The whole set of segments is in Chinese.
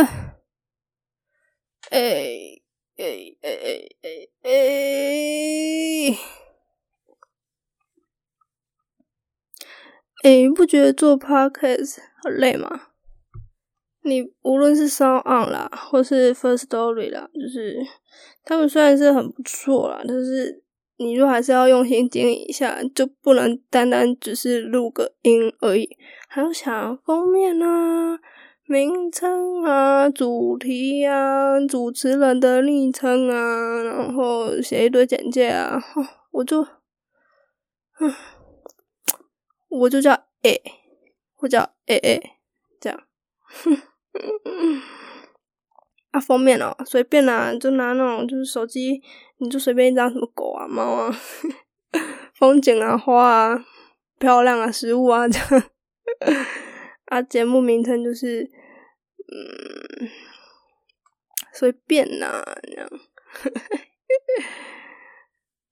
哎哎哎哎哎哎，哎，不觉得做 podcast 很累吗？你无论是 Sound On 啦，或是 First Story 啦，就是他们虽然是很不错啦，但是你若还是要用心经营一下，就不能单单只是录个音而已，还要想封面啊。名称啊，主题啊，主持人的昵称啊，然后写一堆简介啊，我就，嗯，我就叫 A，我叫 A A，这样，啊，封面哦，随便拿，就拿那种，就是手机，你就随便一张什么狗啊、猫啊、风景啊、花啊、漂亮啊、食物啊这样。啊，节目名称就是，嗯，随便呐，这样，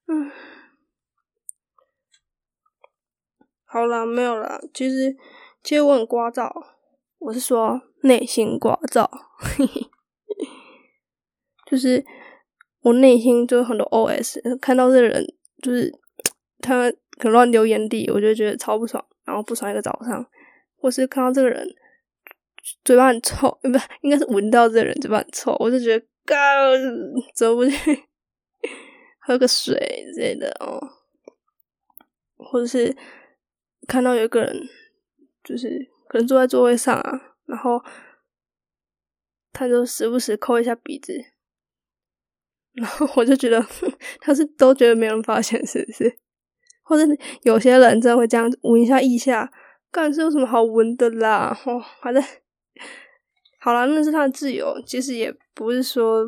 嗯，好了，没有了。其实，其实我很聒噪，我是说内心聒噪，就是我内心就很多 OS，看到这人就是他可能乱丢烟蒂，我就觉得超不爽，然后不爽一个早上。或是看到这个人嘴巴很臭，不，应该是闻到这个人嘴巴很臭，我就觉得，嘎，走不去，喝个水之类的哦。或者是看到有个人，就是可能坐在座位上啊，然后他就时不时抠一下鼻子，然后我就觉得他是都觉得没人发现，是不是？或者有些人真的会这样闻一下一下。干是有什么好闻的啦？哦，反正，好了，那是他的自由。其实也不是说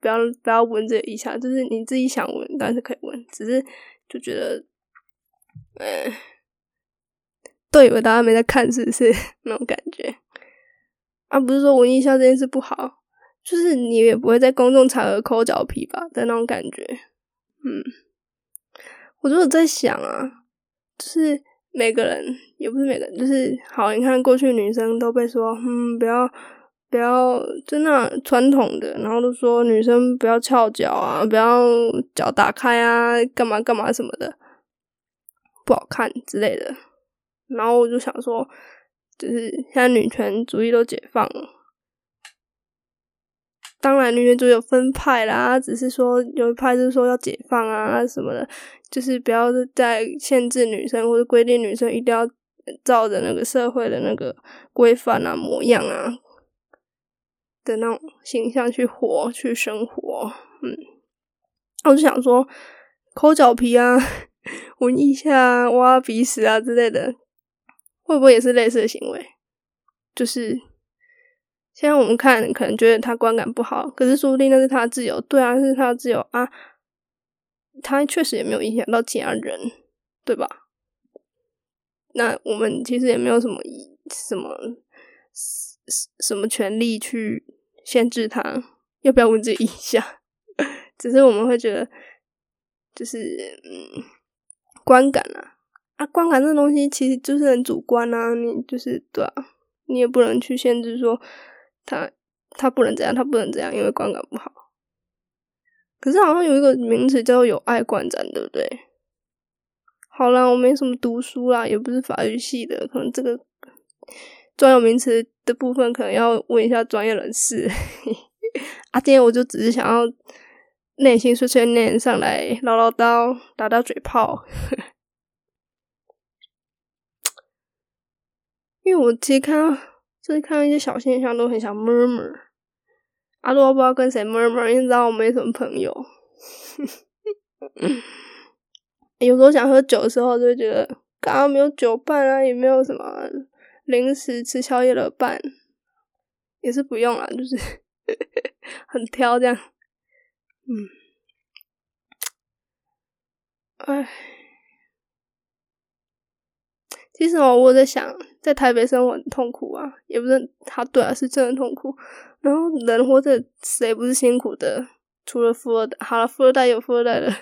不要不要闻这一下，就是你自己想闻，当然是可以闻。只是就觉得，嗯，都以为大家没在看，是不是 那种感觉？啊，不是说闻一下这件事不好，就是你也不会在公众场合抠脚皮吧的那种感觉。嗯，我就是在想啊，就是。每个人也不是每个人，就是好。你看过去女生都被说，嗯，不要不要，真的传统的，然后都说女生不要翘脚啊，不要脚打开啊，干嘛干嘛什么的，不好看之类的。然后我就想说，就是现在女权主义都解放了。当然，女权主义有分派啦，只是说有一派就是说要解放啊什么的，就是不要再限制女生或者规定女生一定要照着那个社会的那个规范啊模样啊的那种形象去活去生活。嗯，我就想说，抠脚皮啊、闻一下、挖鼻屎啊之类的，会不会也是类似的行为？就是。现在我们看，可能觉得他观感不好，可是说不定那是他的自由。对啊，是他的自由啊，他确实也没有影响到其他人，对吧？那我们其实也没有什么什么什么权利去限制他要不要闻这一下，只是我们会觉得，就是嗯，观感啊啊，观感这东西其实就是很主观啊，你就是对啊，你也不能去限制说。他他不能这样，他不能这样，因为观感不好。可是好像有一个名词叫“有爱观展”，对不对？好啦，我没什么读书啦，也不是法律系的，可能这个专有名词的部分可能要问一下专业人士。啊，今天我就只是想要内心碎碎念上来唠唠叨，打打嘴炮。因为我其实看到。就是看到一些小现象都很想 murmur，阿多不知道跟谁 murmur，因为知道我没什么朋友。有时候想喝酒的时候，就会觉得刚刚没有酒伴啊，也没有什么零食吃宵夜的伴，也是不用了，就是 很挑这样。嗯，哎。其实我我在想，在台北生活很痛苦啊，也不是他对啊，是真的痛苦。然后人活着，谁不是辛苦的？除了富二代，好了，富二代有富二代的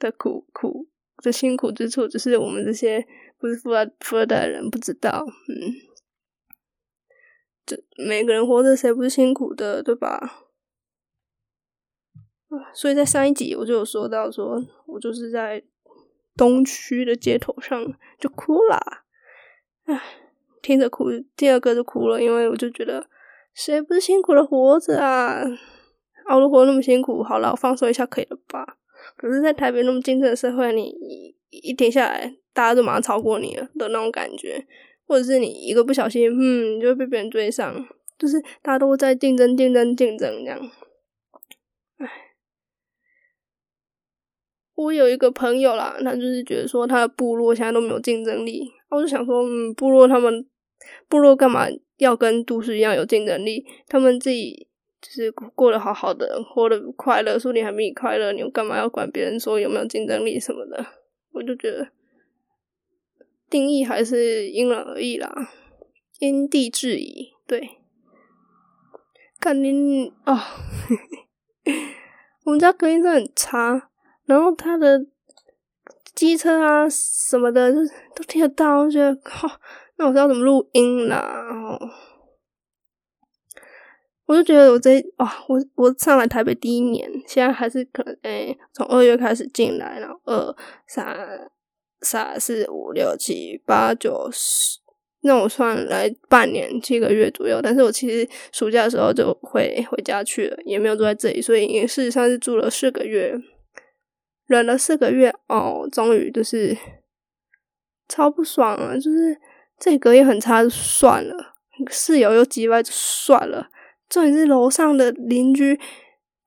的苦苦的辛苦之处，只是我们这些不是富二富二代的人不知道。嗯，这每个人活着谁不是辛苦的，对吧？所以在上一集我就有说到，说我就是在东区的街头上就哭啦，唉，听着哭，第二个就哭了，因为我就觉得谁不是辛苦的活着啊？熬的活那么辛苦，好了，我放松一下可以了吧？可是，在台北那么竞争的社会，你一停下来，大家都马上超过你了的那种感觉，或者是你一个不小心，嗯，你就会被别人追上，就是大家都在竞争、竞争、竞争这样。唉，我有一个朋友啦，他就是觉得说他的部落现在都没有竞争力，我就想说，嗯，部落他们部落干嘛要跟都市一样有竞争力？他们自己。就是过得好好的，活得快乐，说你还比你快乐，你干嘛要管别人说有没有竞争力什么的？我就觉得定义还是因人而异啦，因地制宜。对，看您啊，我们家隔音真的很差，然后他的机车啊什么的，就都听得到，我觉得靠，那我知道怎么录音啦，然后。我就觉得我这啊，我我上来台北第一年，现在还是可能诶，从二月开始进来，然后二三三四五六七八九十，那我算来半年七个月左右。但是我其实暑假的时候就会回家去了，也没有住在这里，所以事实上是住了四个月，忍了四个月哦，终于就是超不爽了！就是这隔音很差，就算了，室友又叽歪，就算了。重点是楼上的邻居，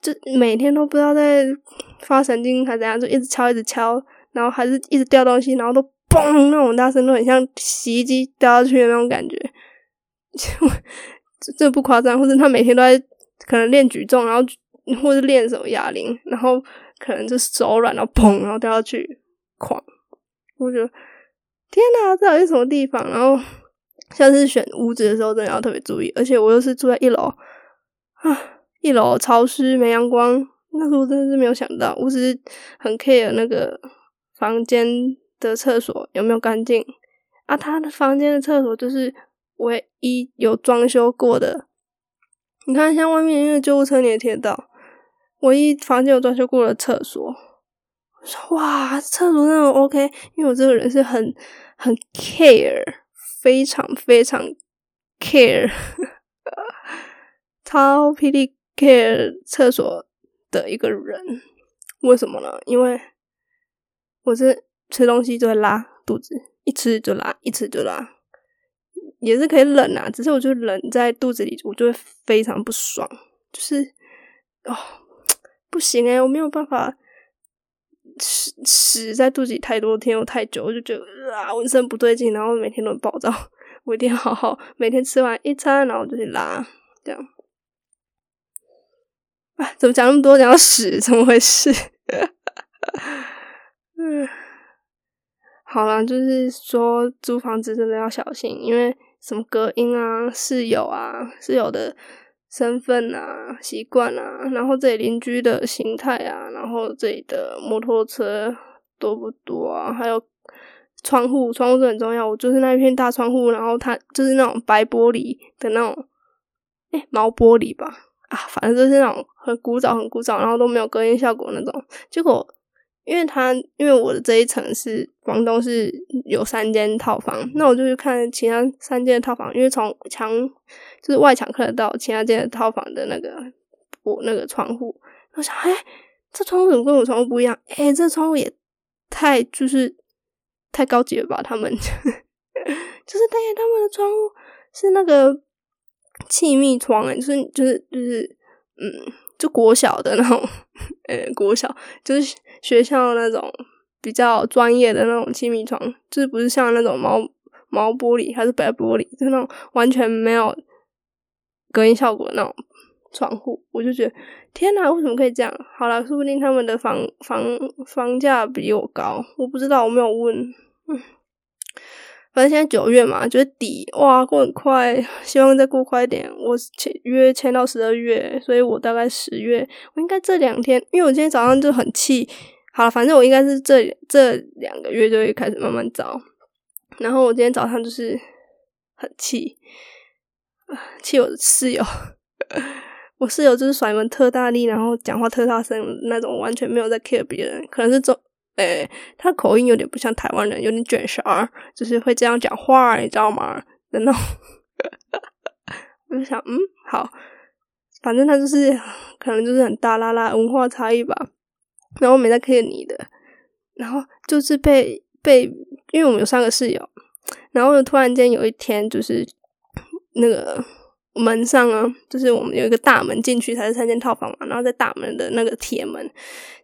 就每天都不知道在发神经还怎样，就一直敲一直敲，然后还是一直掉东西，然后都嘣那种大声，都很像洗衣机掉下去的那种感觉。就这不夸张，或者他每天都在可能练举重，然后或者练什么哑铃，然后可能就是手软，然后砰，然后掉下去，狂。我觉得天哪，这到底什么地方？然后。下次选屋子的时候，真的要特别注意。而且我又是住在一楼啊，一楼潮湿没阳光。那时候真的是没有想到，我只是很 care 那个房间的厕所有没有干净啊。他的房间的厕所就是唯一有装修过的。你看，像外面因为救护车你也听得到，唯一房间有装修过的厕所。我说哇，厕所那种 OK，因为我这个人是很很 care。非常非常 care，超霹雳 care 厕所的一个人，为什么呢？因为我是吃东西就会拉肚子，一吃就拉，一吃就拉，也是可以忍啊，只是我就忍在肚子里，我就会非常不爽，就是哦，不行诶，我没有办法。屎屎在肚子里太多天又太久，我就觉得啊浑身不对劲，然后每天都暴躁。我一定要好好每天吃完一餐，然后就去拉，这样。啊，怎么讲那么多讲屎？怎么回事？嗯，好了，就是说租房子真的要小心，因为什么隔音啊、室友啊、室友的。身份啊，习惯啊，然后这里邻居的形态啊，然后这里的摩托车多不多啊？还有窗户，窗户是很重要。我就是那一片大窗户，然后它就是那种白玻璃的那种，哎，毛玻璃吧，啊，反正就是那种很古早、很古早，然后都没有隔音效果那种。结果。因为他，因为我的这一层是广东是有三间套房，那我就去看其他三间套房，因为从墙就是外墙看得到其他间的套房的那个我那个窗户，我想，哎，这窗户怎么跟我窗户不一样？哎，这窗户也太就是太高级了吧？他们 就是但是他们的窗户是那个气密窗，哎，就是就是就是嗯。就国小的那种，呃，国小就是学校那种比较专业的那种亲密床，就是不是像那种毛毛玻璃还是白玻璃，就那种完全没有隔音效果的那种窗户，我就觉得天哪，为什么可以这样？好了，说不定他们的房房房价比我高，我不知道，我没有问。嗯。反正现在九月嘛，就是底哇，过很快，希望再过快一点。我签约签到十二月，所以我大概十月，我应该这两天，因为我今天早上就很气。好了，反正我应该是这这两个月就会开始慢慢找。然后我今天早上就是很气气我的室友。我室友就是甩门特大力，然后讲话特大声那种，完全没有在 care 别人。可能是中，诶，他口音有点不像台湾人，有点卷舌，就是会这样讲话，你知道吗？的那种。我就想，嗯，好，反正他就是可能就是很大拉拉文化差异吧。然后没在看你的，然后就是被被，因为我们有三个室友，然后突然间有一天就是那个。门上啊，就是我们有一个大门进去才是三间套房嘛，然后在大门的那个铁门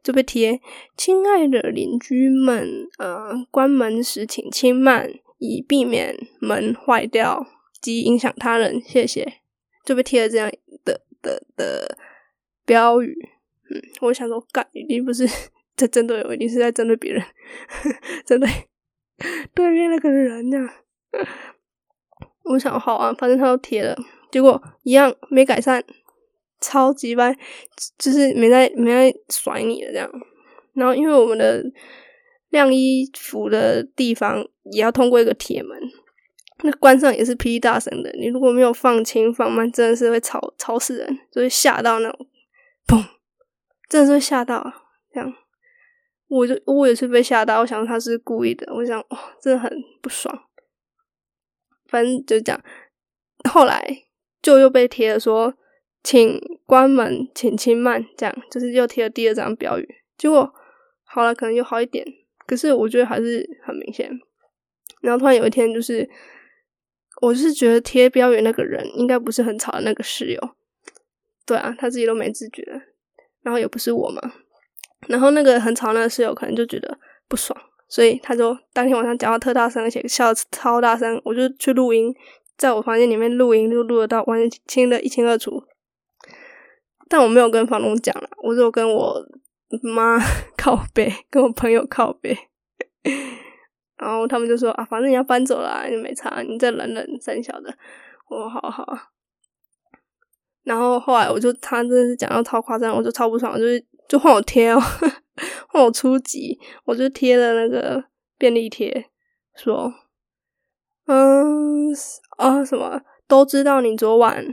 就被贴“亲爱的邻居们，呃，关门时请轻慢，以避免门坏掉及影响他人，谢谢”，就被贴了这样的的的标语。嗯，我想说，干一定不是 在针对我，一定是在针对别人，针对对面那个人呀。我想好啊，反正他都贴了。结果一样没改善，超级歪，就是没在没在甩你的这样。然后因为我们的晾衣服的地方也要通过一个铁门，那关上也是噼里大神的。你如果没有放轻放慢，真的是会吵吵死人，就会吓到那种，砰，真的是会吓到这样。我就我也是被吓到，我想他是故意的，我想哇，真的很不爽。反正就这样，后来。就又被贴了说，请关门，请轻慢，这样就是又贴了第二张标语。结果好了，可能又好一点，可是我觉得还是很明显。然后突然有一天，就是我是觉得贴标语那个人应该不是很吵的那个室友，对啊，他自己都没自觉，然后也不是我嘛。然后那个很吵那个室友可能就觉得不爽，所以他就当天晚上讲话特大声，而且笑超大声，我就去录音。在我房间里面录音，就录得到完全清的一清二楚。但我没有跟房东讲了，我只有跟我妈 靠背，跟我朋友靠背。然后他们就说啊，反正你要搬走了，你没差，你再忍忍，三小的。我说好好。然后后来我就他真的是讲到超夸张，我就超不爽，就是就换我贴哦，换我初级，我就贴了那个便利贴，说。嗯啊，什么都知道。你昨晚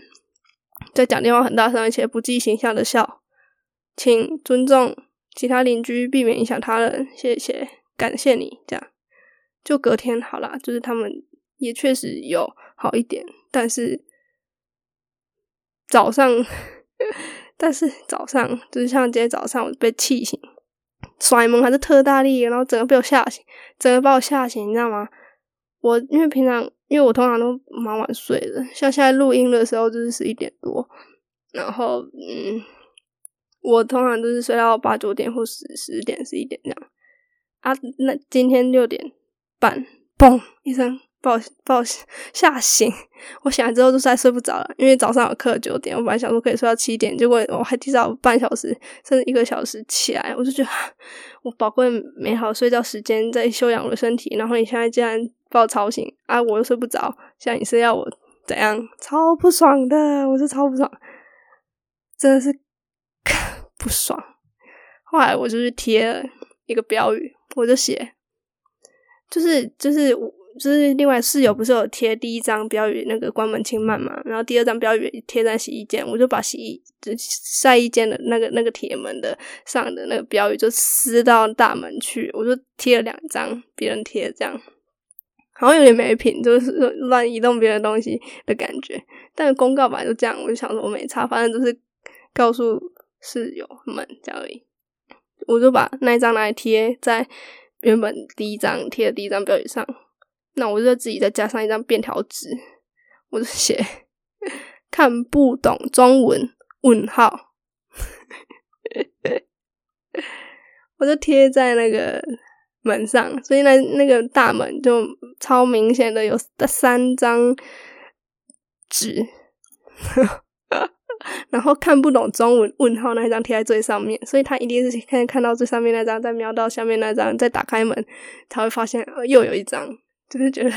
在讲电话很大声，而且不计形象的笑，请尊重其他邻居，避免影响他人。谢谢，感谢你。这样就隔天好了，就是他们也确实有好一点，但是早上，但是早上就是像今天早上我被气醒，甩门还是特大力，然后整个被我吓醒，整个把我吓醒，你知道吗？我因为平常，因为我通常都蛮晚睡的，像现在录音的时候就是十一点多，然后嗯，我通常都是睡到八九点或十十点十一点这样啊。那今天六点半，嘣一声把我把我吓醒，我醒来之后就再睡不着了，因为早上有课九点，我本来想说可以睡到七点，结果我还提早半小时甚至一个小时起来，我就觉得 我宝贵美好睡觉时间在休养我的身体，然后你现在竟然。把我吵醒啊！我又睡不着，像你是要我怎样？超不爽的，我是超不爽，真的是 不爽。后来我就去贴了一个标语，我就写，就是就是我就是另外室友不是有贴第一张标语那个关门轻慢嘛，然后第二张标语贴在洗衣间，我就把洗衣就晒衣间的那个那个铁门的上的那个标语就撕到大门去，我就贴了两张别人贴这样。好像有点没品，就是乱移动别人东西的感觉。但公告本来就这样，我就想说我没差，反正就是告诉室友们这样而已。我就把那一张拿来贴在原本第一张贴的第一张标语上，那我就自己再加上一张便条纸，我就写看不懂中文问号，我就贴在那个。门上，所以那那个大门就超明显的有三张纸，然后看不懂中文问号那一张贴在最上面，所以他一定是看看到最上面那张，再瞄到下面那张，再打开门，才会发现又有一张，就是觉得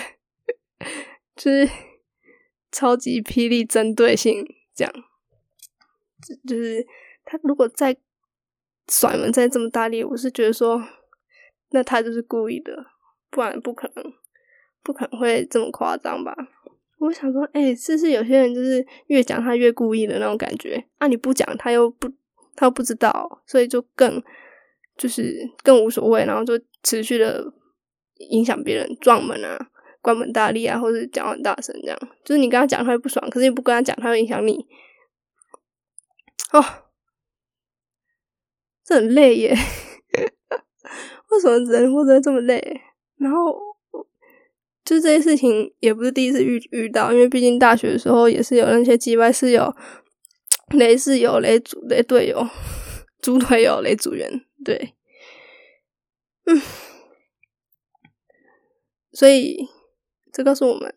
就是超级霹雳针对性这样，就是他如果再甩门再这么大力，我是觉得说。那他就是故意的，不然不可能，不可能会这么夸张吧？我想说，哎，是不是有些人就是越讲他越故意的那种感觉？啊，你不讲他又不，他又不知道，所以就更就是更无所谓，然后就持续的影响别人，撞门啊，关门大力啊，或者讲很大声这样。就是你跟他讲，他会不爽；可是你不跟他讲，他会影响你。哦，这很累耶！为什么人活得这么累？然后。就这些事情也不是第一次遇遇到，因为毕竟大学的时候也是有那些击败室友、雷室友、雷组、雷队友、猪队友、雷组员，对，嗯，所以这告诉我们，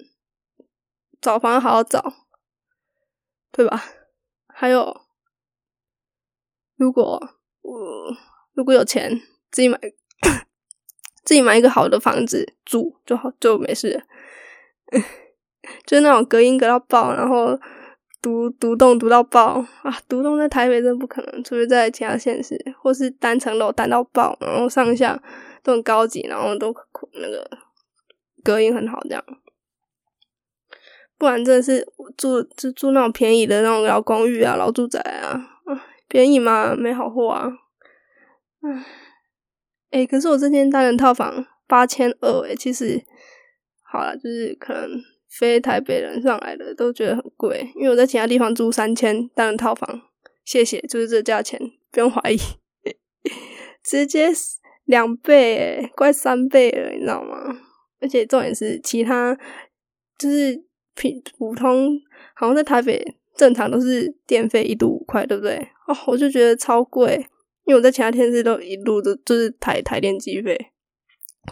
找房好好找，对吧？还有，如果我如果有钱，自己买。自己买一个好的房子住就好，就没事。就是那种隔音隔到爆，然后独独栋独到爆啊！独栋在台北真不可能，除非在其他县市，或是单层楼单到爆，然后上下都很高级，然后都那个隔音很好，这样。不然真的是住就住那种便宜的那种老公寓啊、老住宅啊，便宜嘛，没好货啊，唉。哎，可是我这间单人套房八千二，哎，其实好了，就是可能非台北人上来的都觉得很贵，因为我在其他地方租三千单人套房，谢谢，就是这价钱，不用怀疑，直接两倍，哎，快三倍了，你知道吗？而且重点是其他就是平普通，好像在台北正常都是电费一度五块，对不对？哦，我就觉得超贵。因为我在其他天市都一路的就是台台电机费、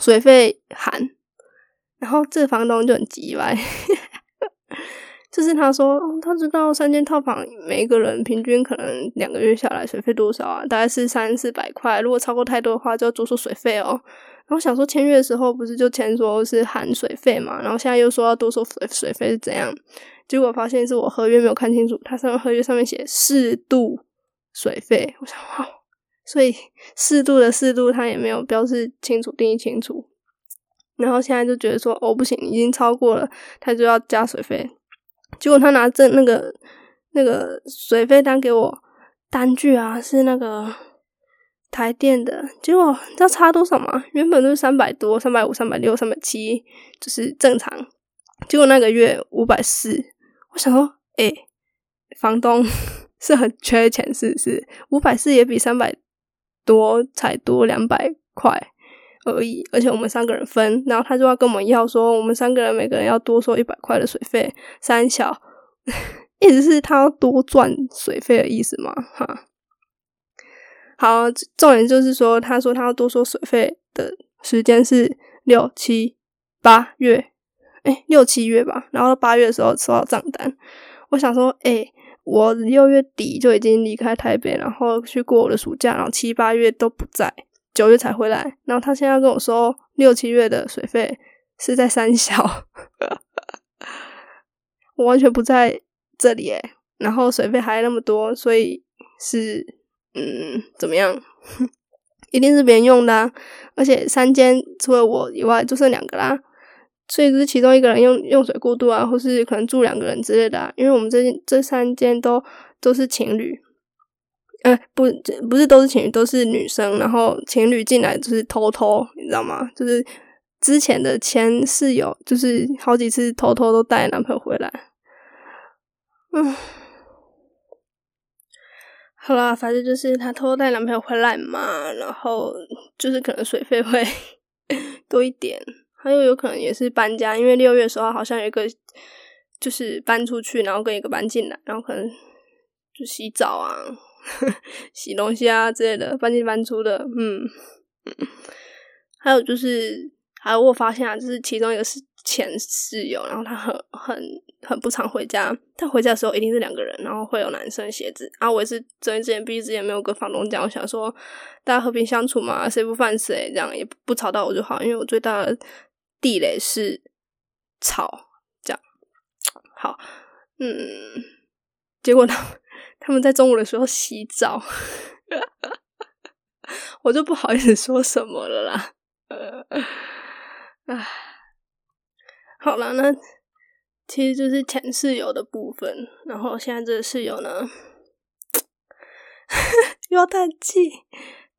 水费含，然后这房东就很急歪，就是他说他知道三间套房每一个人平均可能两个月下来水费多少啊？大概是三四百块，如果超过太多的话就要多收水费哦。然后想说签约的时候不是就签说是含水费嘛，然后现在又说要多收水水费是怎样？结果发现是我合约没有看清楚，他上面合约上面写适度水费，我想哇。所以 适度的适度，他也没有标示清楚、定义清楚。然后现在就觉得说，哦，不行，已经超过了，他就要加水费。结果他拿这那个那个水费单给我，单据啊是那个台电的。结果你知道差多少吗？原本都是三百多、三百五、三百六、三百七，就是正常。结果那个月五百四，我想说，哎，房东 是很缺钱，是不是？五百四也比三百。多才多两百块而已，而且我们三个人分，然后他就要跟我们要说，我们三个人每个人要多收一百块的水费。三小 意思是他要多赚水费的意思吗？哈，好，重点就是说，他说他要多收水费的时间是六七八月，哎，六七月吧。然后八月的时候收到账单，我想说，哎。我六月底就已经离开台北，然后去过我的暑假，然后七八月都不在，九月才回来。然后他现在跟我说，六七月的水费是在三小，我完全不在这里诶然后水费还那么多，所以是嗯怎么样？一定是别人用的，啊而且三间除了我以外就剩两个啦。所以就是其中一个人用用水过度啊，或是可能住两个人之类的啊。因为我们这这三间都都是情侣，呃，不不是都是情侣，都是女生。然后情侣进来就是偷偷，你知道吗？就是之前的前室友，就是好几次偷偷都带男朋友回来。嗯，好啦，反正就是他偷偷带男朋友回来嘛，然后就是可能水费会 多一点。还有有可能也是搬家，因为六月的时候好像有一个就是搬出去，然后跟一个搬进来，然后可能就洗澡啊、洗东西啊之类的，搬进搬出的。嗯，还有就是，还有我发现啊，就是其中一个是前室友，然后他很很很不常回家，他回家的时候一定是两个人，然后会有男生鞋子。啊，我也是睁一只眼闭一只眼，没有跟房东讲，我想说大家和平相处嘛，谁不犯谁，这样也不吵到我就好，因为我最大的。地雷是草，这样好，嗯，结果呢他们在中午的时候洗澡，我就不好意思说什么了啦。呃唉，好了，那其实就是前室友的部分，然后现在这个室友呢，又要叹气。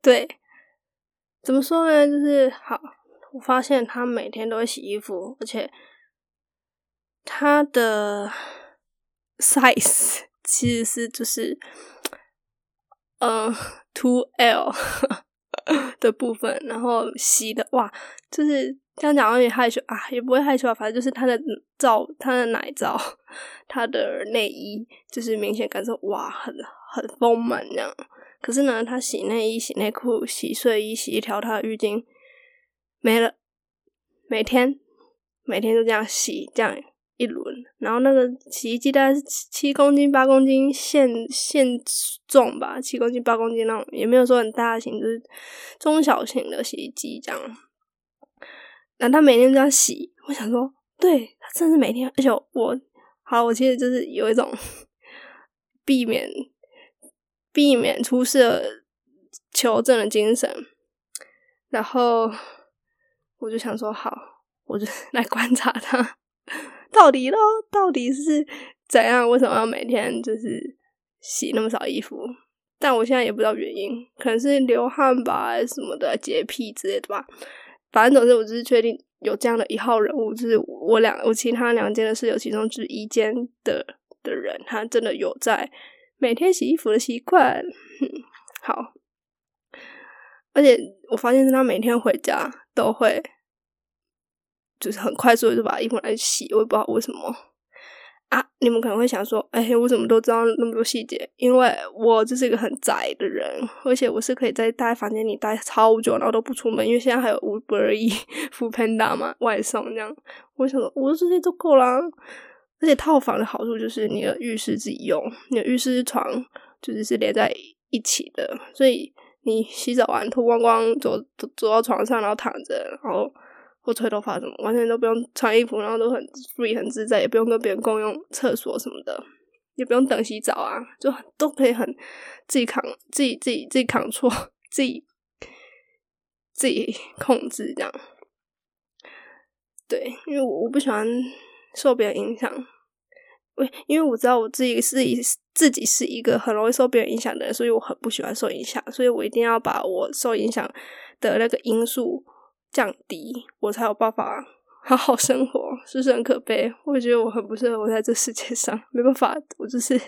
对，怎么说呢？就是好，我发现他每天都会洗衣服，而且他的 size 其实是就是，嗯，two L 的部分，然后洗的哇，就是。这样讲有点害羞啊，也不会害羞啊，反正就是他的罩、他的奶罩、他的内衣，就是明显感受哇，很很丰满这样。可是呢，他洗内衣、洗内裤、洗睡衣、洗一条他的浴巾没了，每天每天都这样洗，这样一轮。然后那个洗衣机大概是七公斤、八公斤限限重吧，七公斤、八公斤那种，也没有说很大型，就是中小型的洗衣机这样。那他每天这样洗，我想说，对他真是每天，而且我，好，我其实就是有一种避免避免出事求证的精神，然后我就想说，好，我就 来观察他到底咯，到底是怎样，为什么要每天就是洗那么少衣服？但我现在也不知道原因，可能是流汗吧，什么的洁癖之类的吧。反正总之，我就是确定有这样的一号人物，就是我两我其他两间的室友其中之一间的的人，他真的有在每天洗衣服的习惯。好，而且我发现是他每天回家都会，就是很快速的就把衣服来洗，我也不知道为什么。啊，你们可能会想说，哎，我怎么都知道那么多细节？因为我就是一个很宅的人，而且我是可以在待房间里待超久，然后都不出门，因为现在还有 Uber E、f o o Panda 嘛，外送这样。我想说，我这些都够啦。而且套房的好处就是你的浴室自己用，你的浴室床就是是连在一起的，所以你洗澡完脱光光走走走到床上，然后躺着，然后。或吹头发什么，完全都不用穿衣服，然后都很 free 很自在，也不用跟别人共用厕所什么的，也不用等洗澡啊，就都可以很自己扛，自己自己自己扛错，自己自己控制这样。对，因为我我不喜欢受别人影响，因为我知道我自己是一自己是一个很容易受别人影响的人，所以我很不喜欢受影响，所以我一定要把我受影响的那个因素。降低，我才有办法好好生活，是不是很可悲？我觉得我很不适合活在这世界上，没办法，我就是，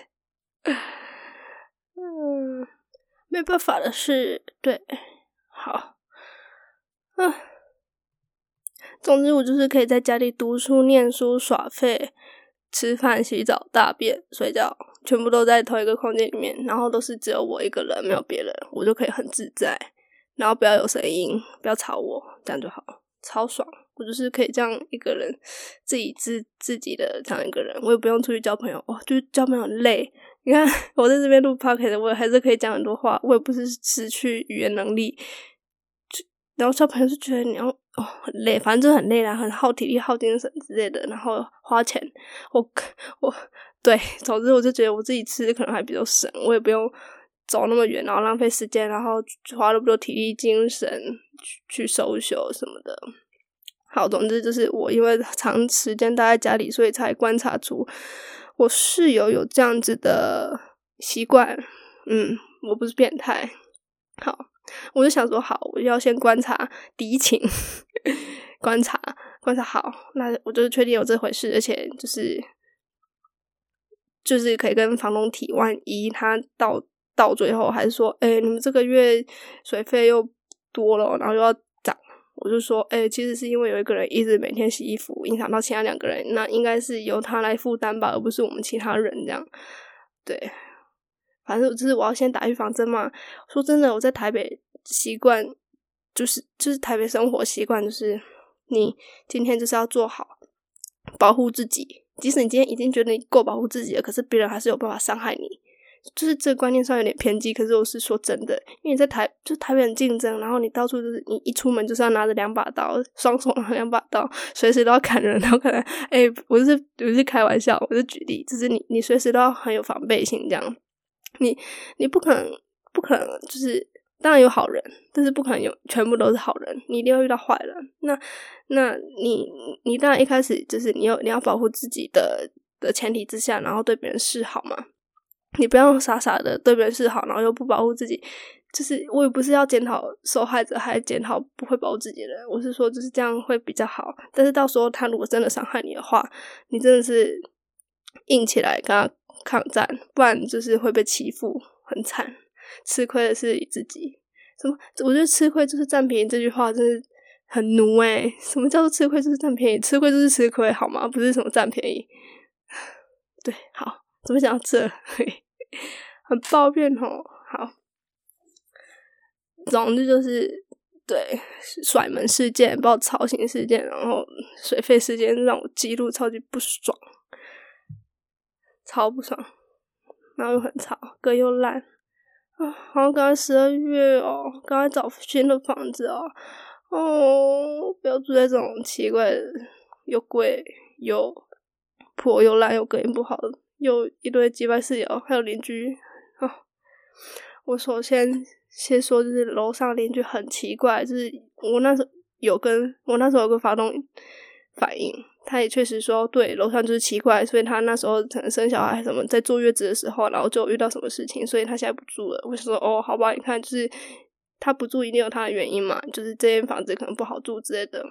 嗯，没办法的事。对，好，嗯，总之我就是可以在家里读书、念书、耍废、吃饭、洗澡、大便、睡觉，全部都在同一个空间里面，然后都是只有我一个人，没有别人，我就可以很自在。然后不要有声音，不要吵我，这样就好，超爽。我就是可以这样一个人，自己自自己的这样一个人，我也不用出去交朋友。哇，就是交朋友很累。你看 我在这边录 podcast，我还是可以讲很多话，我也不是失去语言能力。然后小朋友就觉得你要哦很累，反正就很累啦，很耗体力、耗精神之类的。然后花钱，我我对，总之我就觉得我自己吃可能还比较省，我也不用。走那么远，然后浪费时间，然后花那么多体力、精神去去收修什么的。好，总之就是我因为长时间待在家里，所以才观察出我室友有这样子的习惯。嗯，我不是变态。好，我就想说，好，我要先观察敌情，观察观察好，那我就确定有这回事，而且就是就是可以跟房东提，万一他到。到最后还是说，哎，你们这个月水费又多了，然后又要涨。我就说，哎，其实是因为有一个人一直每天洗衣服，影响到其他两个人，那应该是由他来负担吧，而不是我们其他人这样。对，反正就是我要先打预防针嘛。说真的，我在台北习惯就是就是台北生活习惯，就是你今天就是要做好保护自己，即使你今天已经觉得你够保护自己了，可是别人还是有办法伤害你。就是这观念上有点偏激，可是我是说真的，因为你在台就台北很竞争，然后你到处就是你一出门就是要拿着两把刀，双手拿两把刀，随时都要砍人，然后可能哎，我是我是开玩笑，我是举例，就是你你随时都要很有防备心这样，你你不可能不可能就是当然有好人，但是不可能有全部都是好人，你一定要遇到坏人。那那你你当然一开始就是你要你要保护自己的的前提之下，然后对别人示好嘛。你不要傻傻的对别人示好，然后又不保护自己。就是我也不是要检讨受害者，还检讨不会保护自己的人。我是说，就是这样会比较好。但是到时候他如果真的伤害你的话，你真的是硬起来跟他抗战，不然就是会被欺负，很惨。吃亏的是你自己。什么？我觉得吃亏就是占便宜这句话真是很奴诶。什么叫做吃亏就是占便宜？吃亏就是吃亏好吗？不是什么占便宜。对，好，怎么讲这？很抱怨哦。好。总之就是对甩门事件、包吵醒事件，然后水费事件让我记录超级不爽，超不爽，然后又很吵，歌又烂啊！好像刚才十二月哦，刚才找新的房子哦，哦，不要住在这种奇怪的、又贵又破又烂又隔音不好的，又一堆鸡巴室友，还有邻居啊！我首先。先说，就是楼上邻居很奇怪，就是我那时候有跟我那时候有跟房东反映，他也确实说，对，楼上就是奇怪，所以他那时候可能生小孩什么，在坐月子的时候，然后就遇到什么事情，所以他现在不住了。我说，哦，好吧，你看，就是他不住一定有他的原因嘛，就是这间房子可能不好住之类的，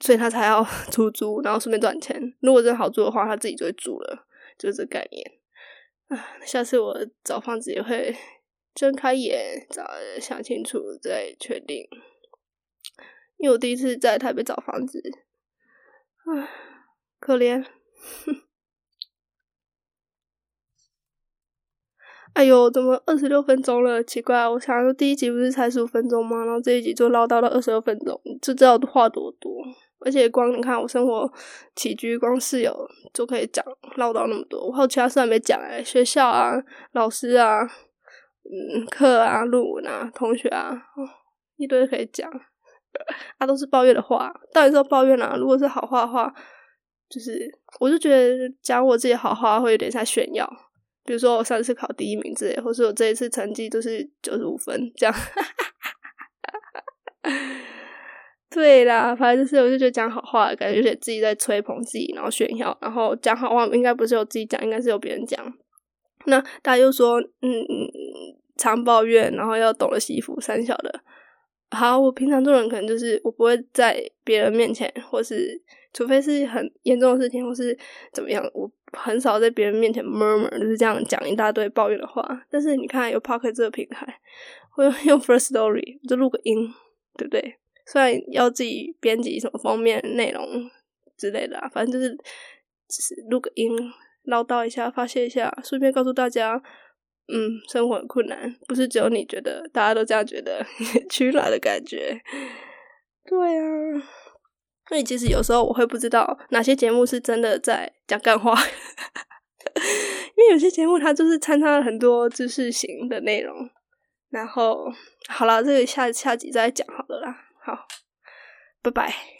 所以他才要 出租，然后顺便赚钱。如果真好住的话，他自己就会住了，就是这概念。啊，下次我找房子也会。睁开眼，找想清楚再确定。因为我第一次在台北找房子，唉，可怜。哼哎呦，怎么二十六分钟了？奇怪，我想说第一集不是才十五分钟吗？然后这一集就唠叨了二十二分钟，就知道话多多。而且光你看我生活起居，光室友就可以讲唠叨那么多。我还有其他事还没讲哎，学校啊，老师啊。嗯，课啊，论文啊，同学啊，一堆可以讲，啊，都是抱怨的话，到底是抱怨啊？如果是好话的话，就是我就觉得讲我自己好话会有点像炫耀，比如说我上次考第一名之类，或是我这一次成绩都是九十五分这样。对啦，反正就是我就觉得讲好话，感觉有点自己在吹捧自己，然后炫耀，然后讲好话应该不是有自己讲，应该是有别人讲。那大家又说，嗯嗯。常抱怨，然后要懂得惜福，三小的。好，我平常做人可能就是我不会在别人面前，或是除非是很严重的事情，或是怎么样，我很少在别人面前 murmur，就是这样讲一大堆抱怨的话。但是你看有 Pocket 这个平台，我 用 First Story 就录个音，对不对？虽然要自己编辑什么封面内容之类的，反正就是只是录个音，唠叨一下，发泄一下，顺便告诉大家。嗯，生活很困难，不是只有你觉得，大家都这样觉得，取暖的感觉。对啊，所以其实有时候我会不知道哪些节目是真的在讲干话，因为有些节目它就是掺杂了很多知识型的内容。然后，好了，这个下下集再讲好了啦。好，拜拜。